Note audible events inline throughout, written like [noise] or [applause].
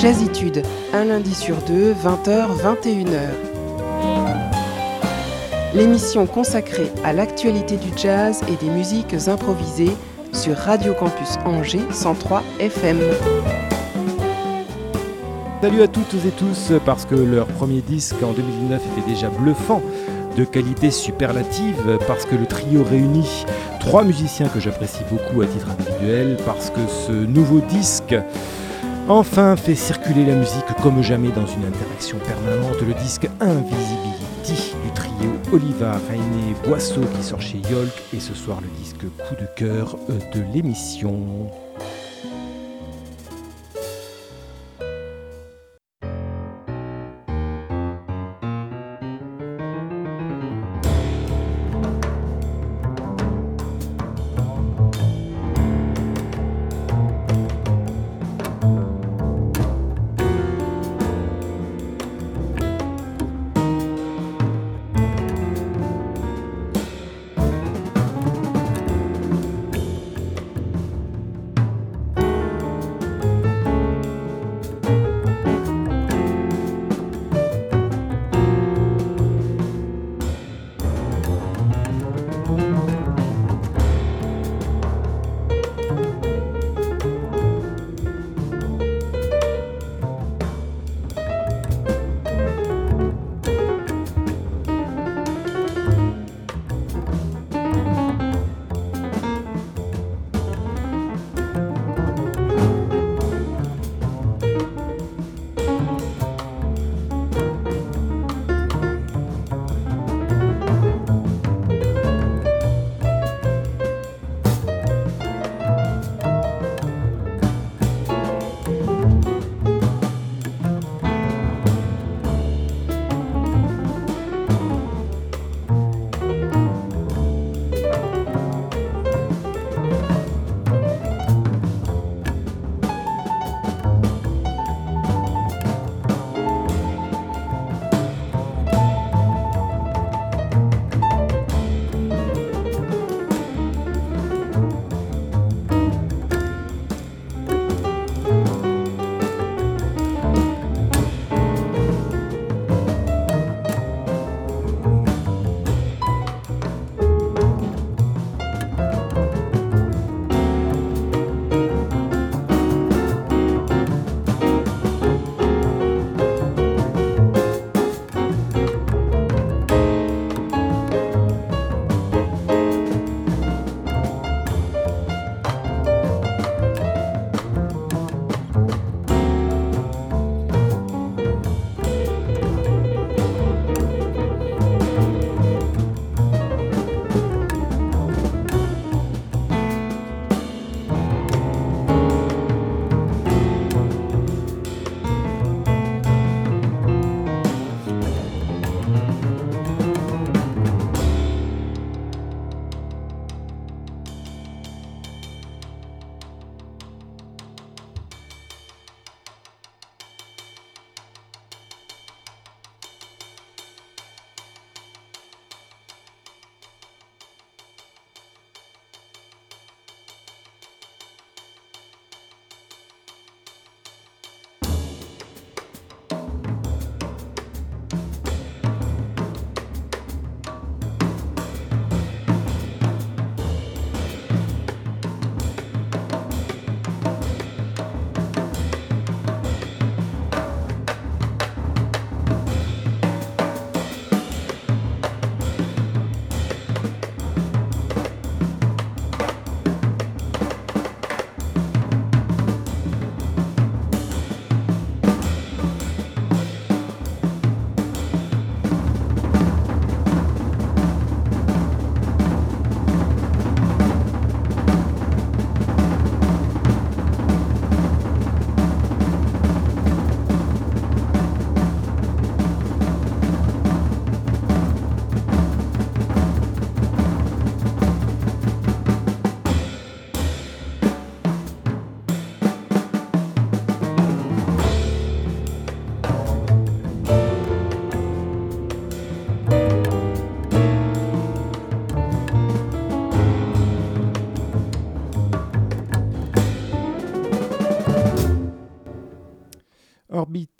Jazzitude, un lundi sur deux, 20h, 21h. L'émission consacrée à l'actualité du jazz et des musiques improvisées sur Radio Campus Angers 103 FM. Salut à toutes et tous, parce que leur premier disque en 2009 était déjà bluffant, de qualité superlative, parce que le trio réunit trois musiciens que j'apprécie beaucoup à titre individuel, parce que ce nouveau disque enfin fait circuler la musique comme jamais dans une interaction permanente, le disque Invisibility du trio Oliva, Rainé, Boisseau qui sort chez Yolk, et ce soir le disque coup de cœur de l'émission.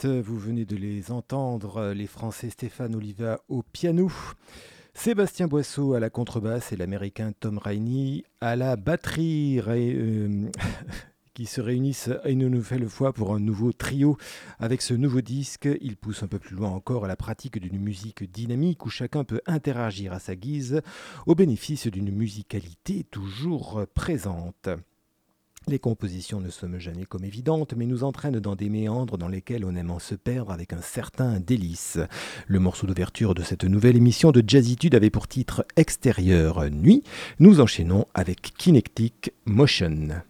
Vous venez de les entendre, les Français Stéphane Oliva au piano. Sébastien Boisseau à la contrebasse et l'américain Tom Rainey à la batterie. Euh, [laughs] qui se réunissent une nouvelle fois pour un nouveau trio. Avec ce nouveau disque, ils poussent un peu plus loin encore à la pratique d'une musique dynamique où chacun peut interagir à sa guise au bénéfice d'une musicalité toujours présente. Les compositions ne sont jamais comme évidentes, mais nous entraînent dans des méandres dans lesquels on aime en se perdre avec un certain délice. Le morceau d'ouverture de cette nouvelle émission de Jazzitude avait pour titre Extérieur Nuit. Nous enchaînons avec Kinetic Motion.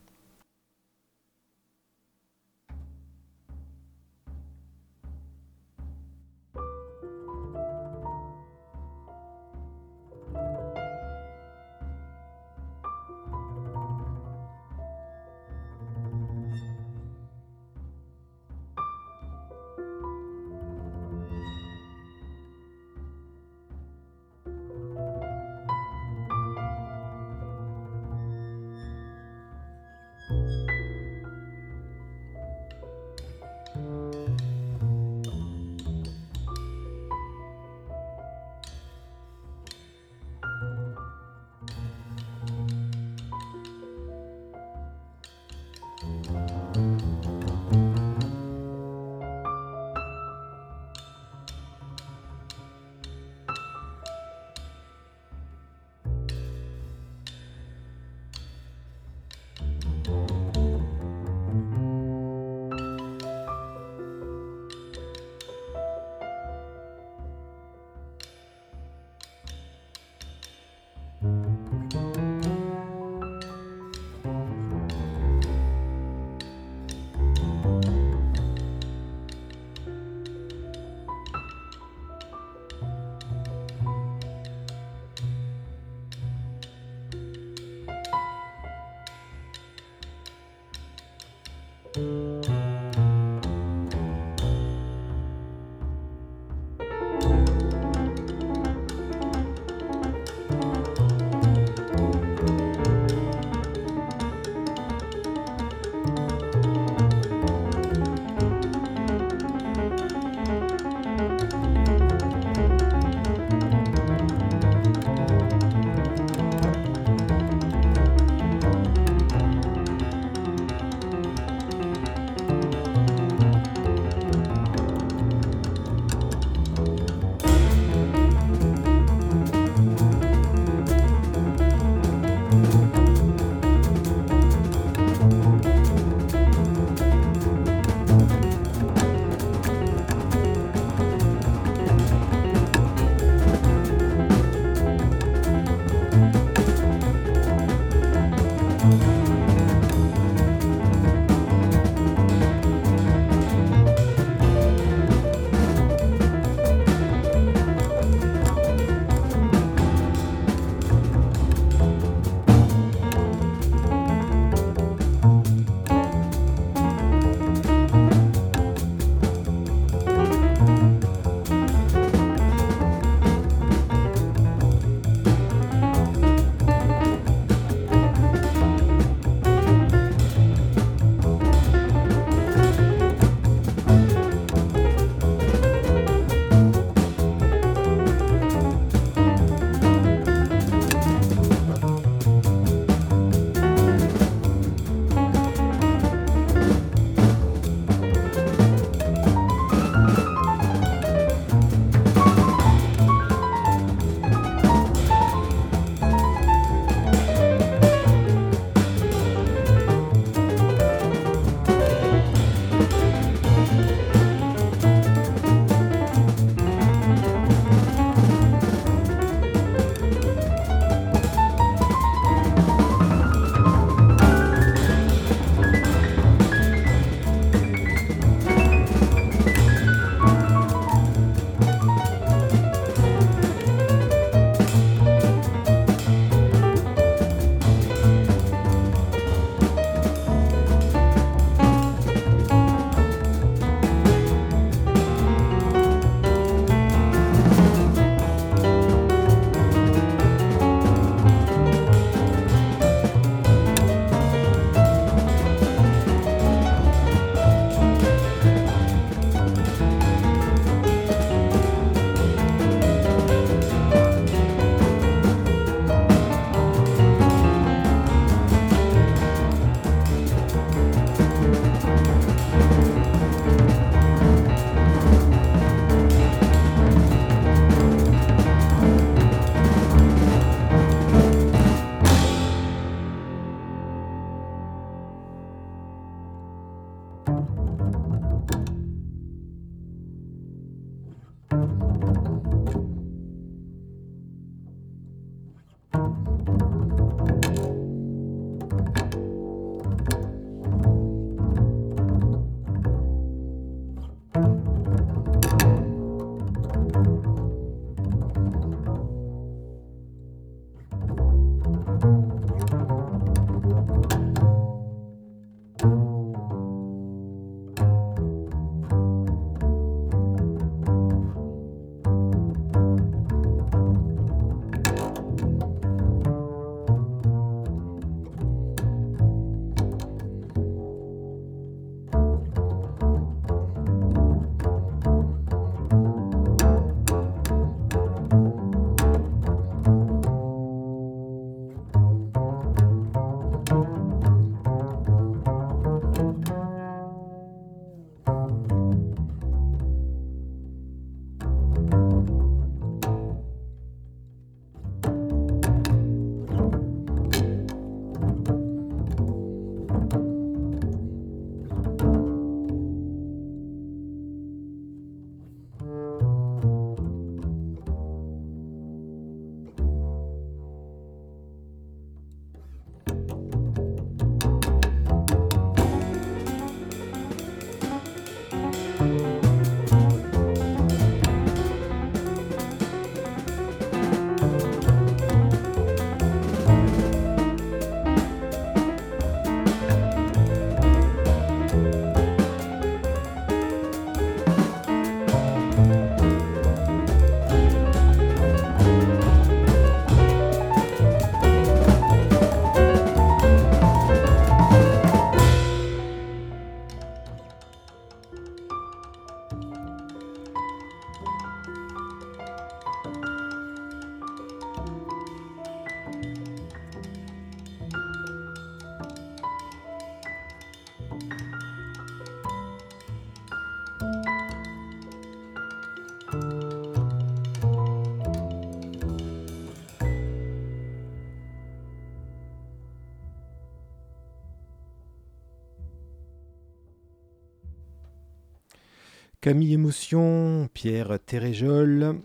Camille Émotion, Pierre Téréjol,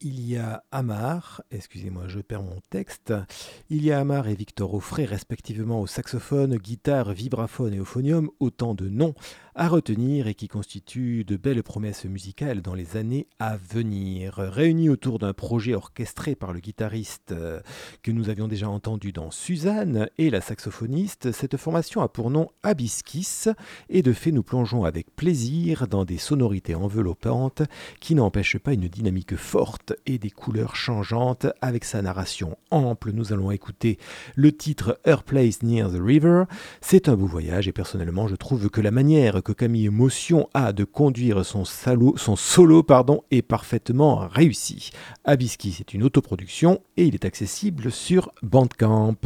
il y a Amar, excusez-moi, je perds mon texte. Il y a Amar et Victor Offray, respectivement au saxophone, guitare, vibraphone et euphonium, autant de noms à retenir et qui constituent de belles promesses musicales dans les années à venir. Réunis autour d'un projet orchestré par le guitariste euh, que nous avions déjà entendu dans Suzanne et la saxophoniste, cette formation a pour nom Abiskis et de fait nous plongeons avec plaisir dans des sonorités enveloppantes qui n'empêchent pas une dynamique forte et des couleurs changeantes avec sa narration ample. Nous allons écouter le titre Her Place Near the River. C'est un beau voyage et personnellement je trouve que la manière que Camille Motion a de conduire son, son solo pardon, est parfaitement réussi. Abiski, c'est une autoproduction et il est accessible sur Bandcamp.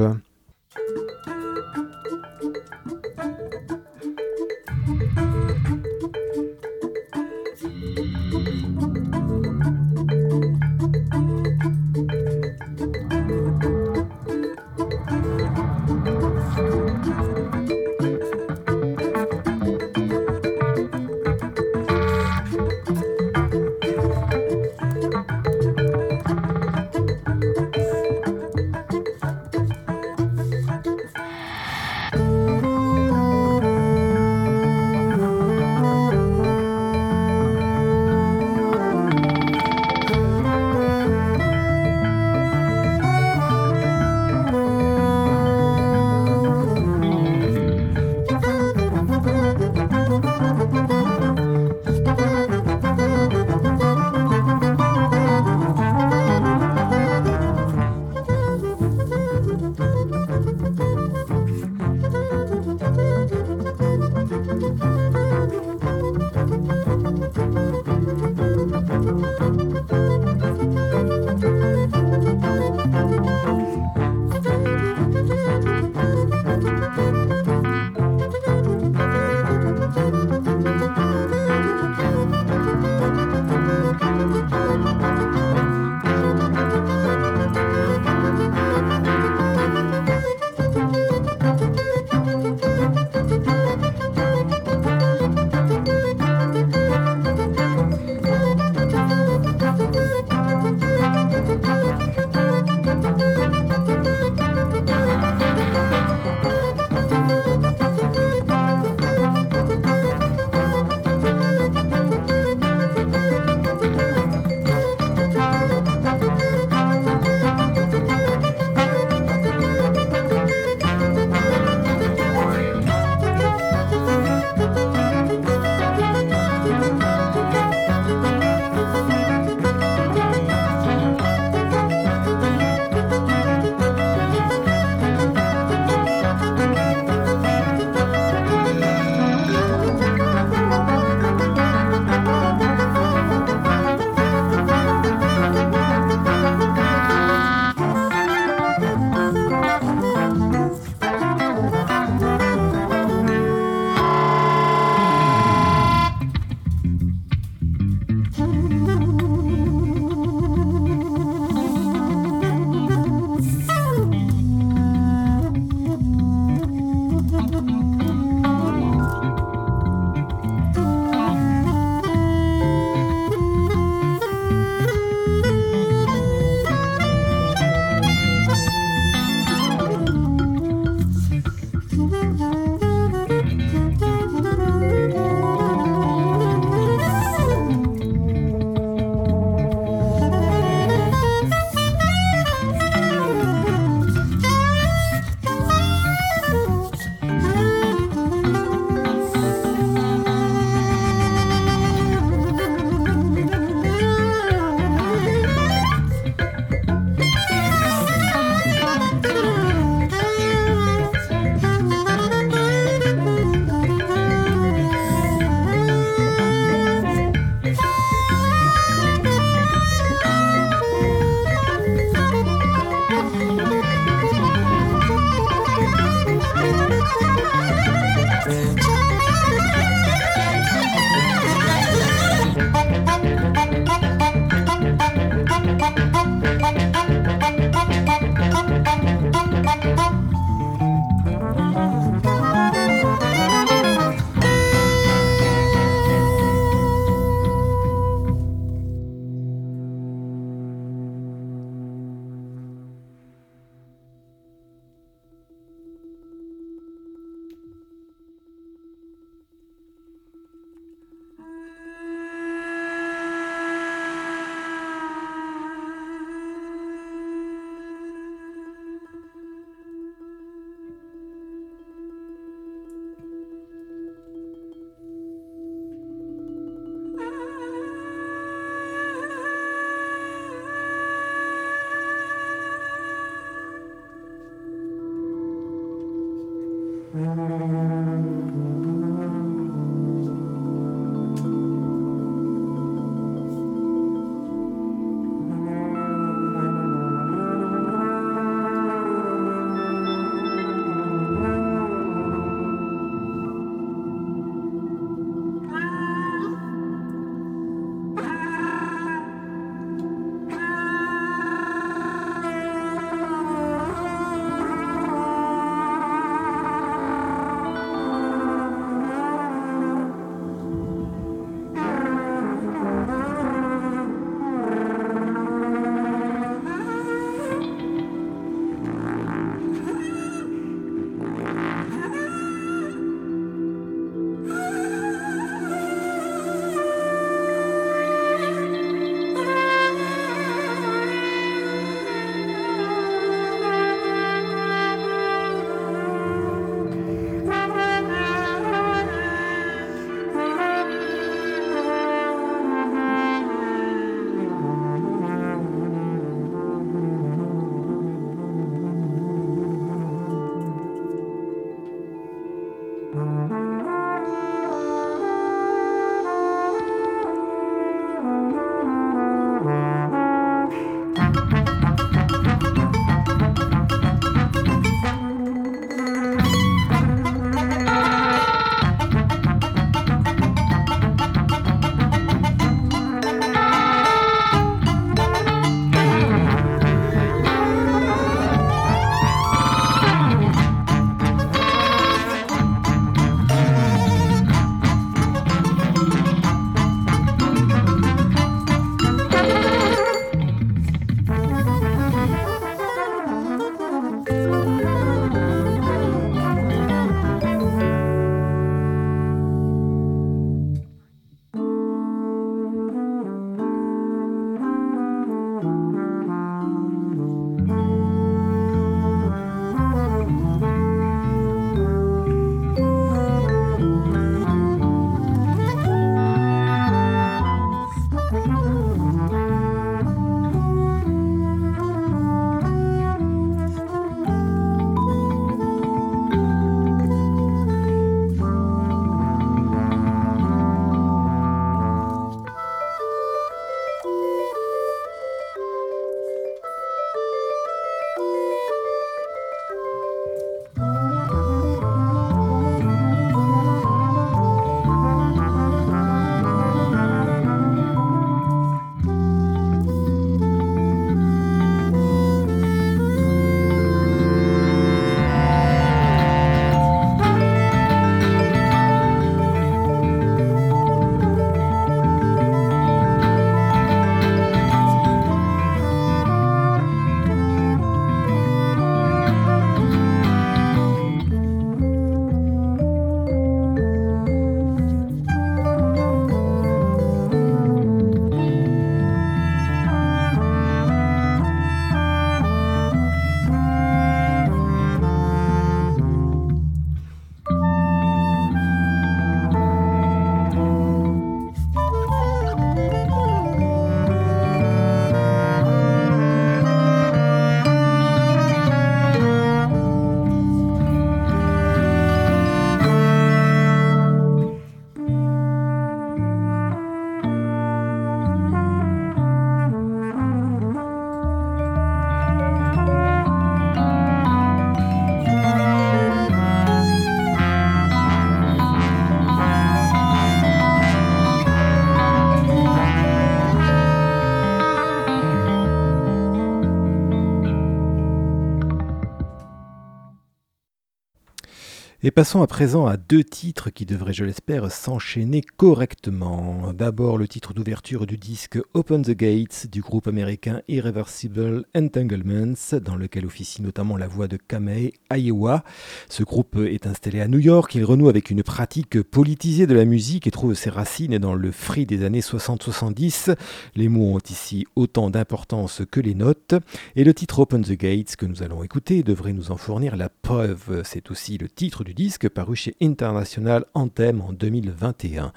Passons à présent à deux titres qui devraient, je l'espère, s'enchaîner correctement. D'abord le titre d'ouverture du disque Open the Gates du groupe américain Irreversible Entanglements, dans lequel officie notamment la voix de Kamei Iowa. Ce groupe est installé à New York, il renoue avec une pratique politisée de la musique et trouve ses racines dans le free des années 60-70. Les mots ont ici autant d'importance que les notes. Et le titre Open the Gates que nous allons écouter devrait nous en fournir la preuve. C'est aussi le titre du du disque paru chez International Anthem en 2021.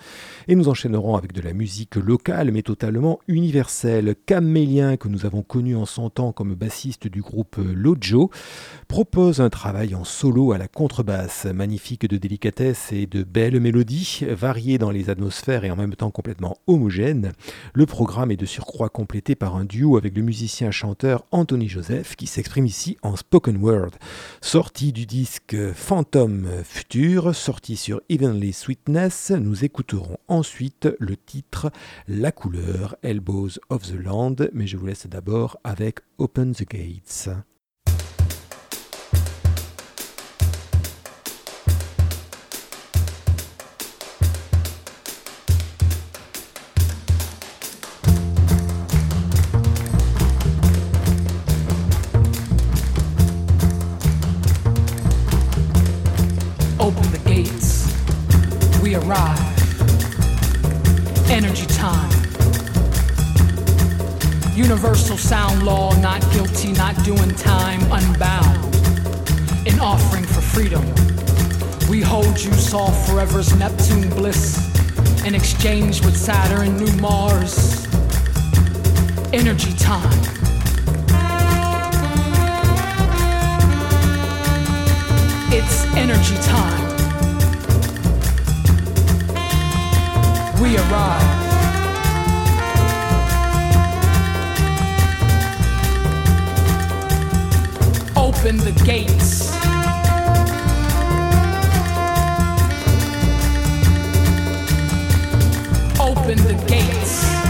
Et nous enchaînerons avec de la musique locale mais totalement universelle. Camélien, que nous avons connu en son temps comme bassiste du groupe Lojo, propose un travail en solo à la contrebasse, magnifique de délicatesse et de belles mélodies, variées dans les atmosphères et en même temps complètement homogènes. Le programme est de surcroît complété par un duo avec le musicien-chanteur Anthony Joseph qui s'exprime ici en spoken word. Sorti du disque Phantom Future, sorti sur Evenly Sweetness, nous écouterons ensuite le titre La couleur, Elbows of the Land, mais je vous laisse d'abord avec Open the Gates. Not doing time, unbound. An offering for freedom. We hold you, Saul forever's Neptune bliss. In exchange with Saturn, new Mars. Energy time. It's energy time. We arrive. Open the gates. Open the gates.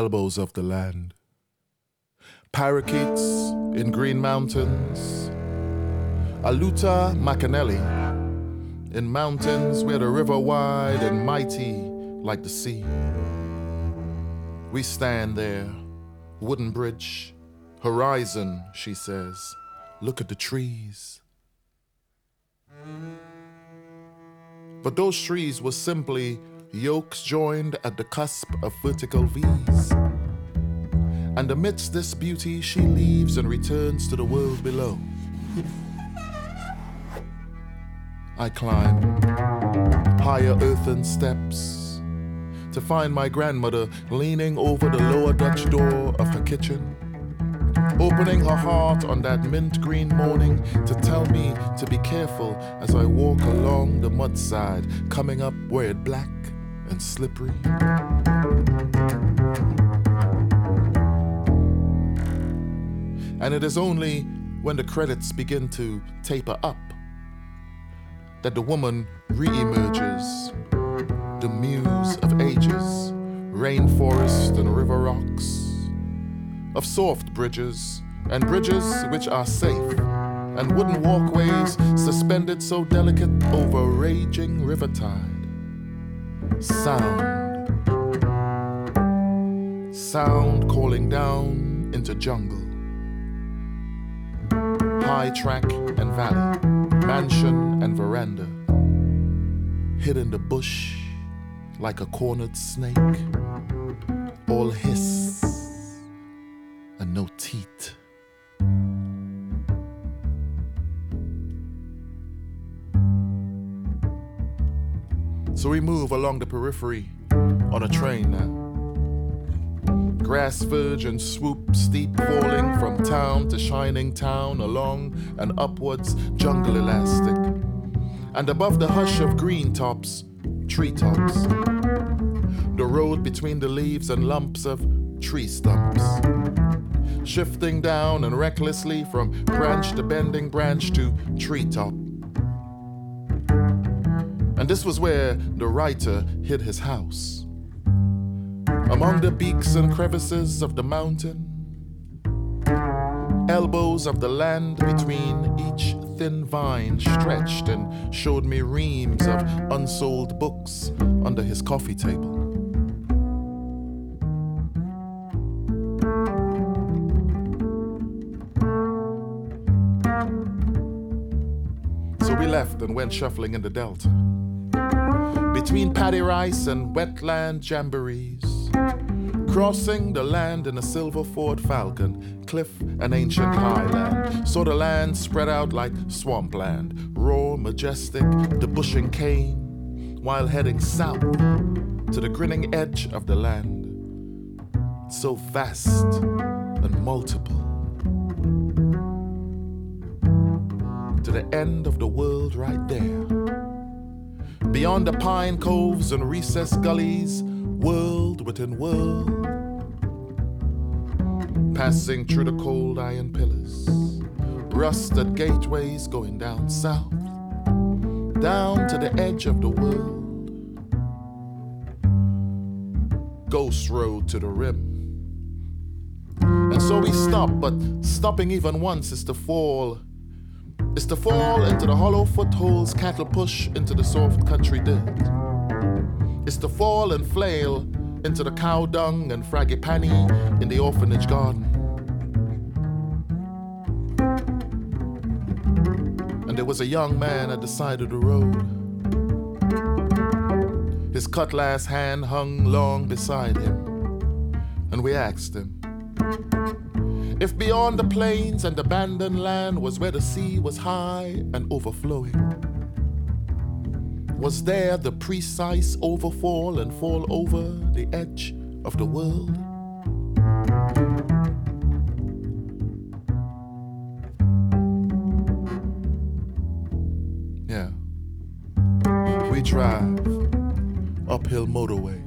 Elbows of the land. Parakeets in green mountains. Aluta Macanelli in mountains where the river wide and mighty like the sea. We stand there, wooden bridge, horizon, she says. Look at the trees. But those trees were simply yokes joined at the cusp of vertical V's. And amidst this beauty, she leaves and returns to the world below. I climb higher earthen steps to find my grandmother leaning over the lower Dutch door of her kitchen, opening her heart on that mint green morning to tell me to be careful as I walk along the mudside, coming up where it black and slippery. And it is only when the credits begin to taper up that the woman re emerges, the muse of ages, rainforest and river rocks, of soft bridges and bridges which are safe, and wooden walkways suspended so delicate over raging river tide sound. Sound calling down into jungle. High track and valley, mansion and veranda. Hid in the bush, like a cornered snake, all hiss and no teeth. So we move along the periphery on a train now. Grass verge and swoop steep falling from town to shining town along and upwards jungle elastic. And above the hush of green tops, treetops. The road between the leaves and lumps of tree stumps. Shifting down and recklessly from branch to bending branch to treetop. And this was where the writer hid his house. Among the peaks and crevices of the mountain, elbows of the land between each thin vine stretched and showed me reams of unsold books under his coffee table. So we left and went shuffling in the Delta between paddy rice and wetland jamborees, crossing the land in a silver Ford Falcon, cliff and ancient highland. Saw the land spread out like swampland, raw, majestic, the bushing cane, while heading south to the grinning edge of the land, so vast and multiple. To the end of the world right there Beyond the pine coves and recessed gullies, world within world. Passing through the cold iron pillars, rusted gateways going down south, down to the edge of the world. Ghost road to the rim. And so we stop, but stopping even once is to fall it's to fall into the hollow footholds cattle push into the soft country dirt. It's to fall and flail into the cow dung and frangipani in the orphanage garden. And there was a young man at the side of the road. His cutlass hand hung long beside him. And we asked him, if beyond the plains and abandoned land was where the sea was high and overflowing, was there the precise overfall and fall over the edge of the world? Yeah. We drive uphill motorway.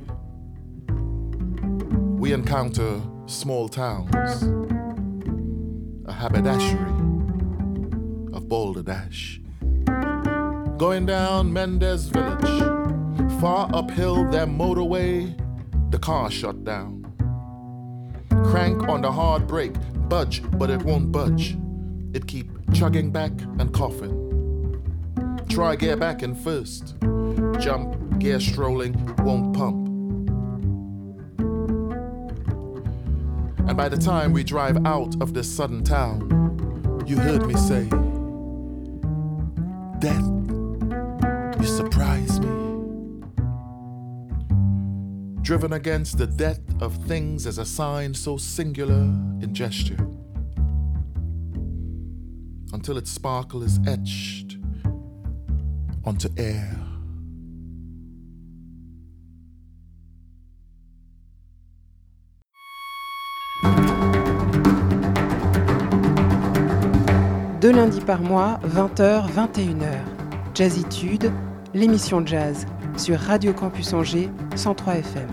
We encounter small towns haberdashery of Balderdash. Going down Mendez Village, far uphill their motorway, the car shut down. Crank on the hard brake, budge, but it won't budge. It keep chugging back and coughing. Try gear back in first. Jump, gear strolling, won't pump. And by the time we drive out of this sudden town, you heard me say, Death, you surprise me. Driven against the death of things as a sign so singular in gesture, until its sparkle is etched onto air. Deux lundis par mois, 20h, 21h. Jazzitude, l'émission jazz sur Radio Campus Angers 103 FM.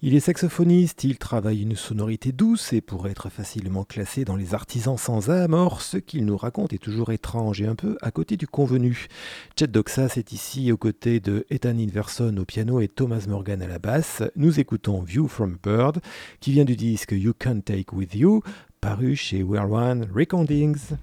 Il est saxophoniste, il travaille une sonorité douce et pourrait être facilement classé dans les artisans sans âme. Or, ce qu'il nous raconte est toujours étrange et un peu à côté du convenu. Chet Doxas est ici aux côtés de Ethan Inverson au piano et Thomas Morgan à la basse. Nous écoutons View from Bird, qui vient du disque You Can't Take With You, paru chez We're One Recordings.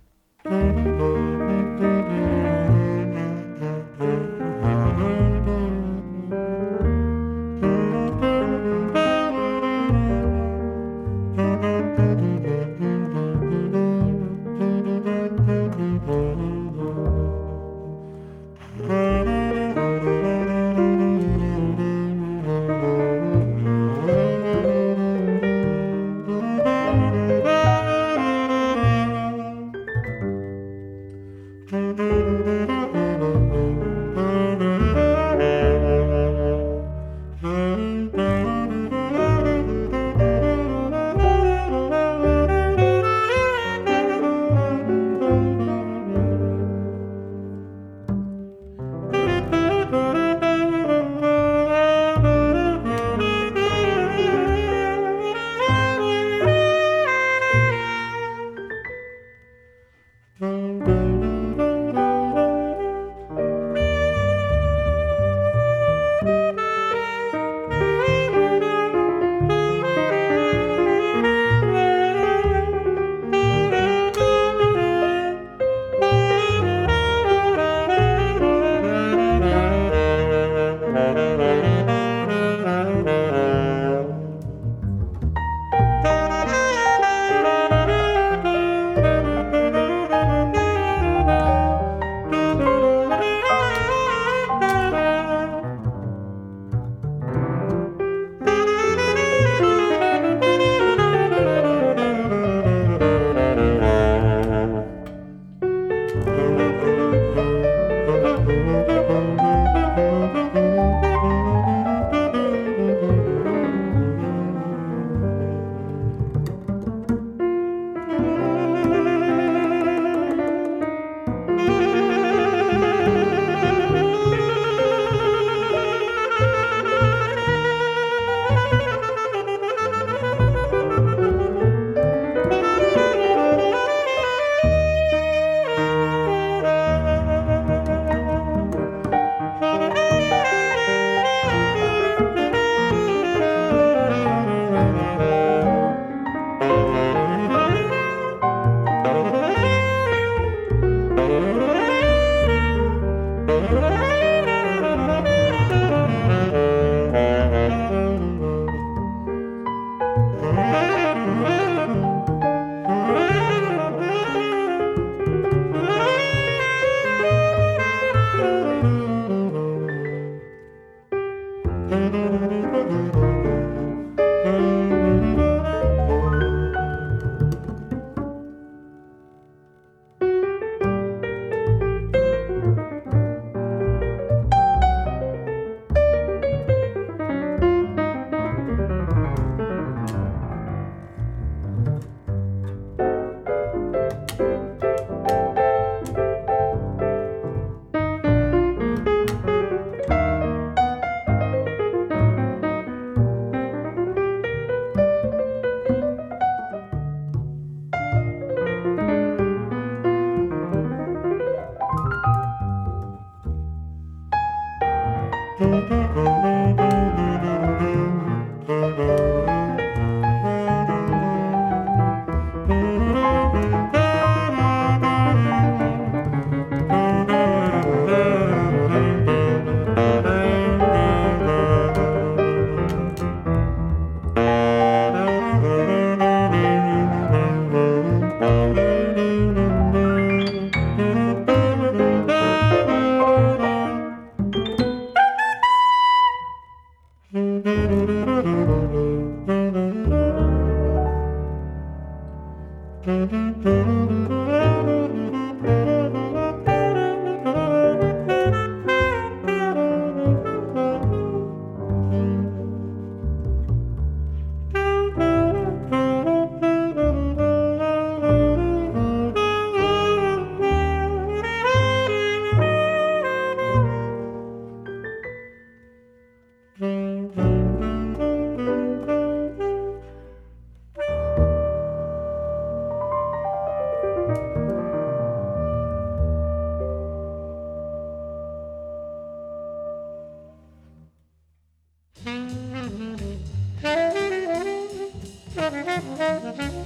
Thank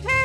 you.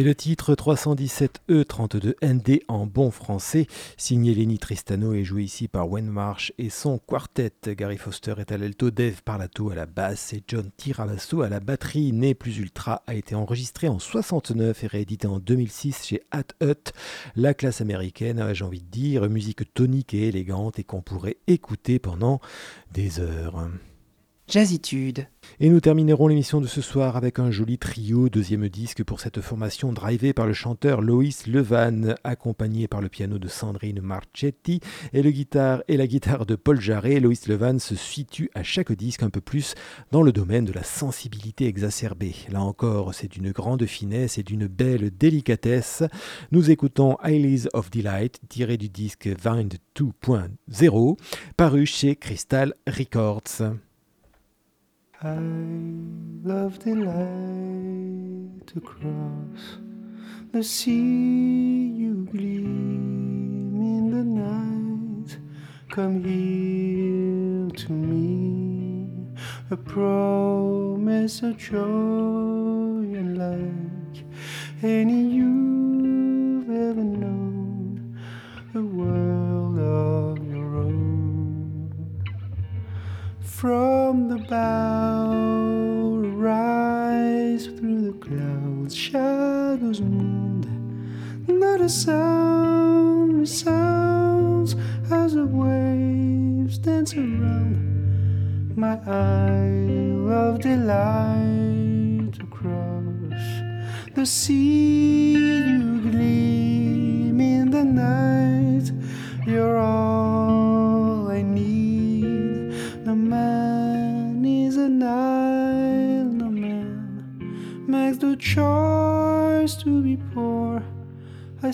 Et le titre 317E32ND en bon français, signé Lenny Tristano et joué ici par Wayne Marsh et son quartet. Gary Foster est à l'alto, Dave Parlato à la basse et John Tirabasso à la batterie. Né plus ultra a été enregistré en 69 et réédité en 2006 chez Hat Hut. La classe américaine, j'ai envie de dire, musique tonique et élégante et qu'on pourrait écouter pendant des heures. Jazzitude. Et nous terminerons l'émission de ce soir avec un joli trio, deuxième disque pour cette formation drivée par le chanteur Loïs Levan, accompagné par le piano de Sandrine Marchetti et, la guitare de Paul Jarret. Loïs Levan se situe à chaque disque un peu plus dans le domaine de la sensibilité exacerbée. Là encore, c'est d'une grande finesse et d'une belle délicatesse. Nous écoutons Eyes of Delight, tiré du disque Wind 2.0, paru chez Crystal Records. I love the light to cross the sea. You gleam in the night. Come here to me, a promise of joy and like any you've ever known. A world of from the bow rise through the clouds shadows moon not a sound resounds as the waves dance around. My isle of delight across the sea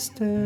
I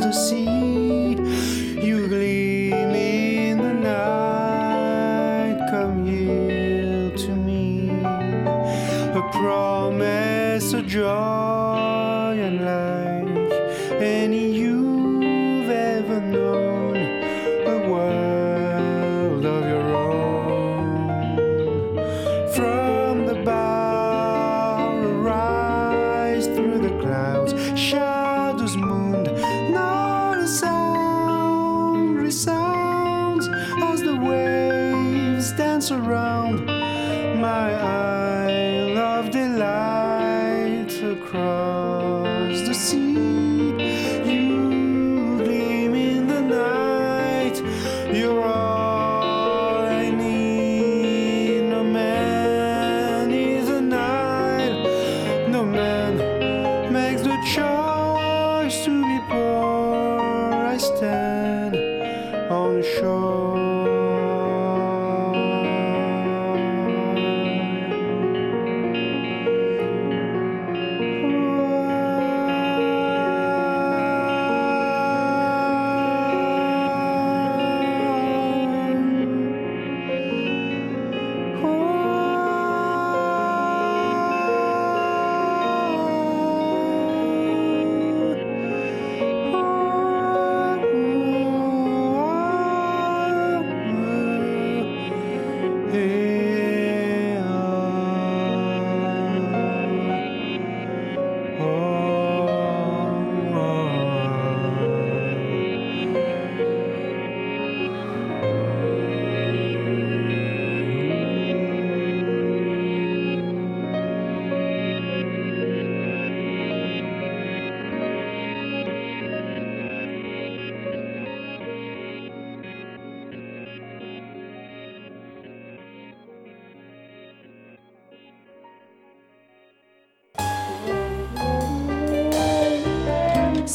across the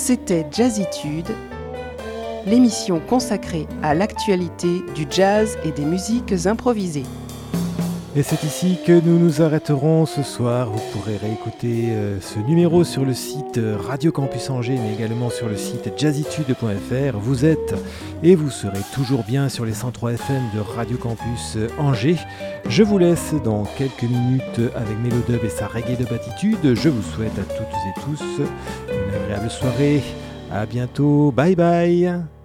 C'était Jazzitude, l'émission consacrée à l'actualité du jazz et des musiques improvisées. Et c'est ici que nous nous arrêterons ce soir. Vous pourrez réécouter euh, ce numéro sur le site euh, Radio Campus Angers, mais également sur le site jazzitude.fr. Vous êtes et vous serez toujours bien sur les 103 FM de Radio Campus euh, Angers. Je vous laisse dans quelques minutes avec Mélodub et sa reggae de batitude. Je vous souhaite à toutes et tous agréable soirée. À bientôt. Bye bye.